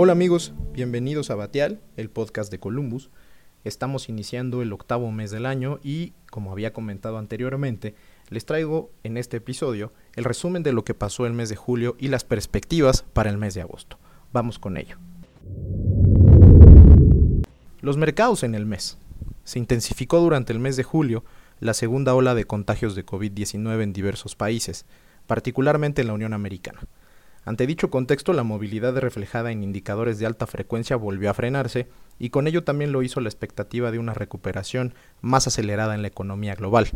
Hola amigos, bienvenidos a Batial, el podcast de Columbus. Estamos iniciando el octavo mes del año y, como había comentado anteriormente, les traigo en este episodio el resumen de lo que pasó el mes de julio y las perspectivas para el mes de agosto. Vamos con ello. Los mercados en el mes. Se intensificó durante el mes de julio la segunda ola de contagios de COVID-19 en diversos países, particularmente en la Unión Americana. Ante dicho contexto, la movilidad reflejada en indicadores de alta frecuencia volvió a frenarse y con ello también lo hizo la expectativa de una recuperación más acelerada en la economía global.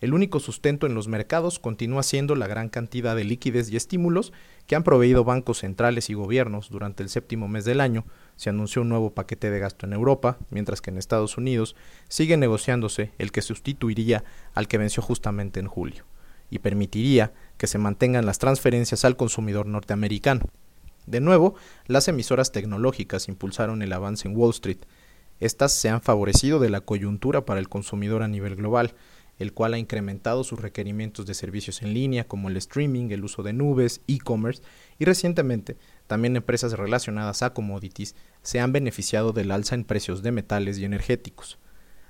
El único sustento en los mercados continúa siendo la gran cantidad de liquidez y estímulos que han proveído bancos centrales y gobiernos durante el séptimo mes del año. Se anunció un nuevo paquete de gasto en Europa, mientras que en Estados Unidos sigue negociándose el que sustituiría al que venció justamente en julio y permitiría que se mantengan las transferencias al consumidor norteamericano. De nuevo, las emisoras tecnológicas impulsaron el avance en Wall Street. Estas se han favorecido de la coyuntura para el consumidor a nivel global, el cual ha incrementado sus requerimientos de servicios en línea como el streaming, el uso de nubes, e-commerce y recientemente también empresas relacionadas a commodities se han beneficiado del alza en precios de metales y energéticos.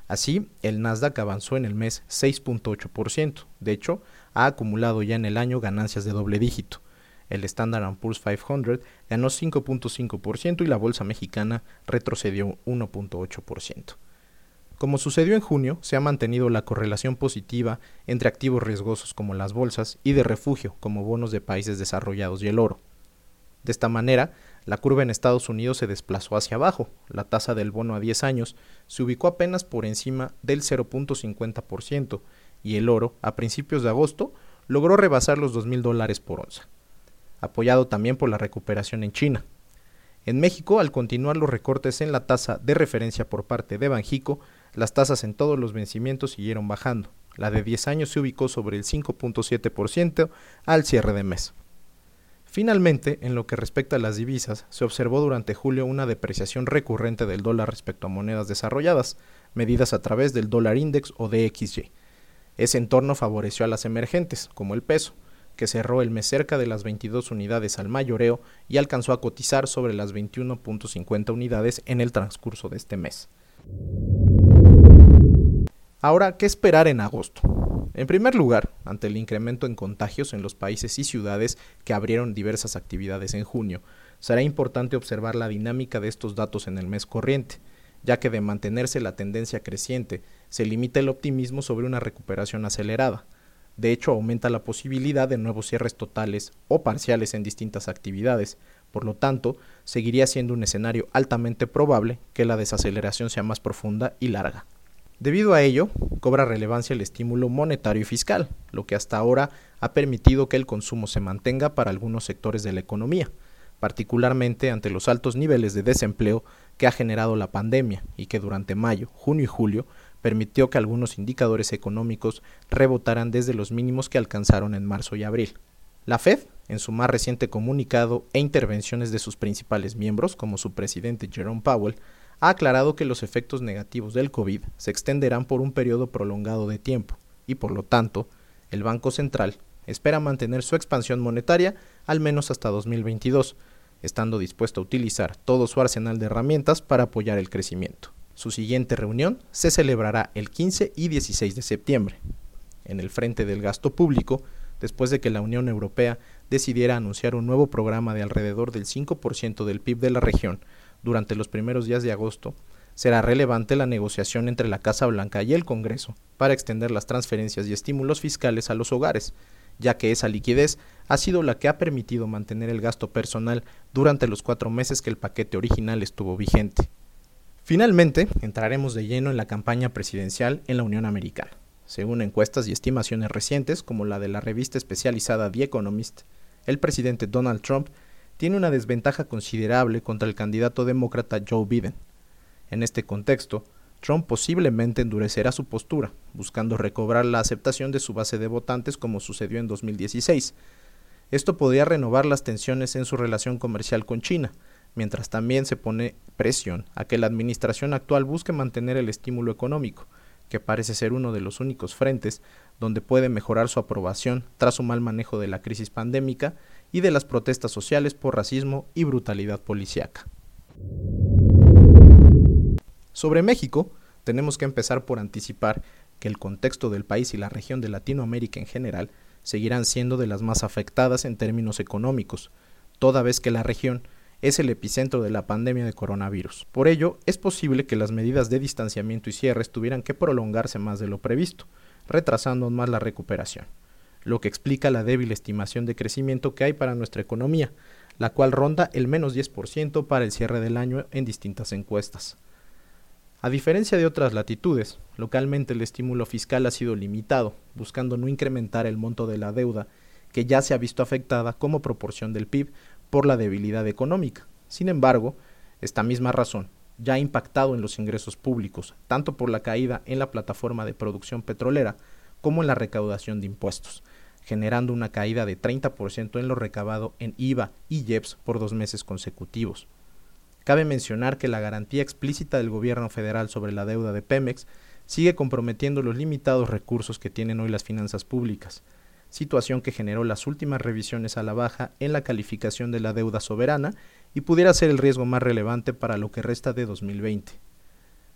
Así, el Nasdaq avanzó en el mes 6.8%. De hecho, ha acumulado ya en el año ganancias de doble dígito. El Standard Poor's 500 ganó 5.5% y la bolsa mexicana retrocedió 1.8%. Como sucedió en junio, se ha mantenido la correlación positiva entre activos riesgosos como las bolsas y de refugio como bonos de países desarrollados y el oro. De esta manera, la curva en Estados Unidos se desplazó hacia abajo. La tasa del bono a 10 años se ubicó apenas por encima del 0.50% y el oro, a principios de agosto, logró rebasar los 2.000 dólares por onza, apoyado también por la recuperación en China. En México, al continuar los recortes en la tasa de referencia por parte de Banjico, las tasas en todos los vencimientos siguieron bajando. La de 10 años se ubicó sobre el 5.7% al cierre de mes. Finalmente, en lo que respecta a las divisas, se observó durante julio una depreciación recurrente del dólar respecto a monedas desarrolladas, medidas a través del dólar index o DXY. Ese entorno favoreció a las emergentes, como el peso, que cerró el mes cerca de las 22 unidades al mayoreo y alcanzó a cotizar sobre las 21.50 unidades en el transcurso de este mes. Ahora, ¿qué esperar en agosto? En primer lugar, ante el incremento en contagios en los países y ciudades que abrieron diversas actividades en junio, será importante observar la dinámica de estos datos en el mes corriente, ya que de mantenerse la tendencia creciente, se limita el optimismo sobre una recuperación acelerada. De hecho, aumenta la posibilidad de nuevos cierres totales o parciales en distintas actividades, por lo tanto, seguiría siendo un escenario altamente probable que la desaceleración sea más profunda y larga. Debido a ello, cobra relevancia el estímulo monetario y fiscal, lo que hasta ahora ha permitido que el consumo se mantenga para algunos sectores de la economía, particularmente ante los altos niveles de desempleo que ha generado la pandemia y que durante mayo, junio y julio permitió que algunos indicadores económicos rebotaran desde los mínimos que alcanzaron en marzo y abril. La Fed, en su más reciente comunicado e intervenciones de sus principales miembros, como su presidente Jerome Powell, ha aclarado que los efectos negativos del COVID se extenderán por un periodo prolongado de tiempo y por lo tanto el Banco Central espera mantener su expansión monetaria al menos hasta 2022, estando dispuesto a utilizar todo su arsenal de herramientas para apoyar el crecimiento. Su siguiente reunión se celebrará el 15 y 16 de septiembre. En el frente del gasto público, después de que la Unión Europea decidiera anunciar un nuevo programa de alrededor del 5% del PIB de la región durante los primeros días de agosto, será relevante la negociación entre la Casa Blanca y el Congreso para extender las transferencias y estímulos fiscales a los hogares, ya que esa liquidez ha sido la que ha permitido mantener el gasto personal durante los cuatro meses que el paquete original estuvo vigente. Finalmente, entraremos de lleno en la campaña presidencial en la Unión Americana. Según encuestas y estimaciones recientes, como la de la revista especializada The Economist, el presidente Donald Trump tiene una desventaja considerable contra el candidato demócrata Joe Biden. En este contexto, Trump posiblemente endurecerá su postura, buscando recobrar la aceptación de su base de votantes como sucedió en 2016. Esto podría renovar las tensiones en su relación comercial con China, mientras también se pone presión a que la administración actual busque mantener el estímulo económico, que parece ser uno de los únicos frentes donde puede mejorar su aprobación tras su mal manejo de la crisis pandémica y de las protestas sociales por racismo y brutalidad policíaca. Sobre México, tenemos que empezar por anticipar que el contexto del país y la región de Latinoamérica en general seguirán siendo de las más afectadas en términos económicos, toda vez que la región es el epicentro de la pandemia de coronavirus. Por ello, es posible que las medidas de distanciamiento y cierres tuvieran que prolongarse más de lo previsto, retrasando aún más la recuperación, lo que explica la débil estimación de crecimiento que hay para nuestra economía, la cual ronda el menos 10% para el cierre del año en distintas encuestas. A diferencia de otras latitudes, localmente el estímulo fiscal ha sido limitado, buscando no incrementar el monto de la deuda, que ya se ha visto afectada como proporción del PIB por la debilidad económica. Sin embargo, esta misma razón ya ha impactado en los ingresos públicos, tanto por la caída en la plataforma de producción petrolera como en la recaudación de impuestos, generando una caída de 30% en lo recabado en IVA y IEPS por dos meses consecutivos. Cabe mencionar que la garantía explícita del gobierno federal sobre la deuda de Pemex sigue comprometiendo los limitados recursos que tienen hoy las finanzas públicas, situación que generó las últimas revisiones a la baja en la calificación de la deuda soberana y pudiera ser el riesgo más relevante para lo que resta de 2020.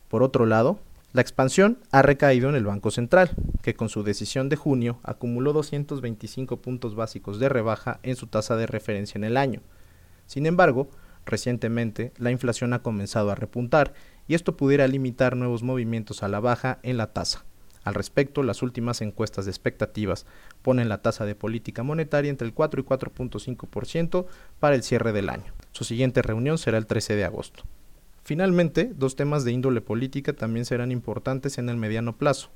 Por otro lado, la expansión ha recaído en el Banco Central, que con su decisión de junio acumuló 225 puntos básicos de rebaja en su tasa de referencia en el año. Sin embargo, Recientemente, la inflación ha comenzado a repuntar y esto pudiera limitar nuevos movimientos a la baja en la tasa. Al respecto, las últimas encuestas de expectativas ponen la tasa de política monetaria entre el 4 y 4.5% para el cierre del año. Su siguiente reunión será el 13 de agosto. Finalmente, dos temas de índole política también serán importantes en el mediano plazo.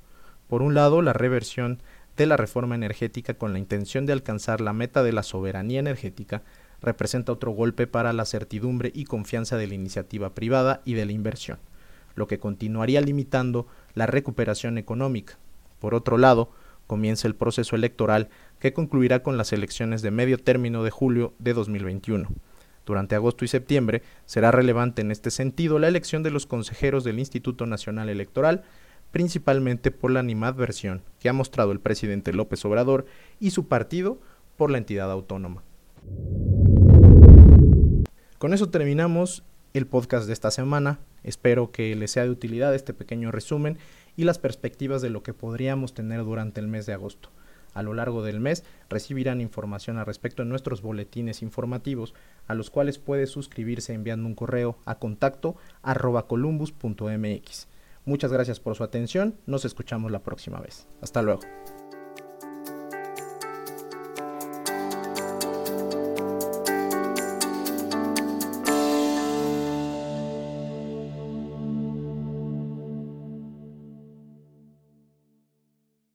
Por un lado, la reversión de la reforma energética con la intención de alcanzar la meta de la soberanía energética representa otro golpe para la certidumbre y confianza de la iniciativa privada y de la inversión, lo que continuaría limitando la recuperación económica. Por otro lado, comienza el proceso electoral que concluirá con las elecciones de medio término de julio de 2021. Durante agosto y septiembre será relevante en este sentido la elección de los consejeros del Instituto Nacional Electoral, principalmente por la animadversión que ha mostrado el presidente López Obrador y su partido por la entidad autónoma. Con eso terminamos el podcast de esta semana. Espero que les sea de utilidad este pequeño resumen y las perspectivas de lo que podríamos tener durante el mes de agosto. A lo largo del mes recibirán información al respecto en nuestros boletines informativos, a los cuales puede suscribirse enviando un correo a contacto columbus.mx. Muchas gracias por su atención, nos escuchamos la próxima vez. Hasta luego.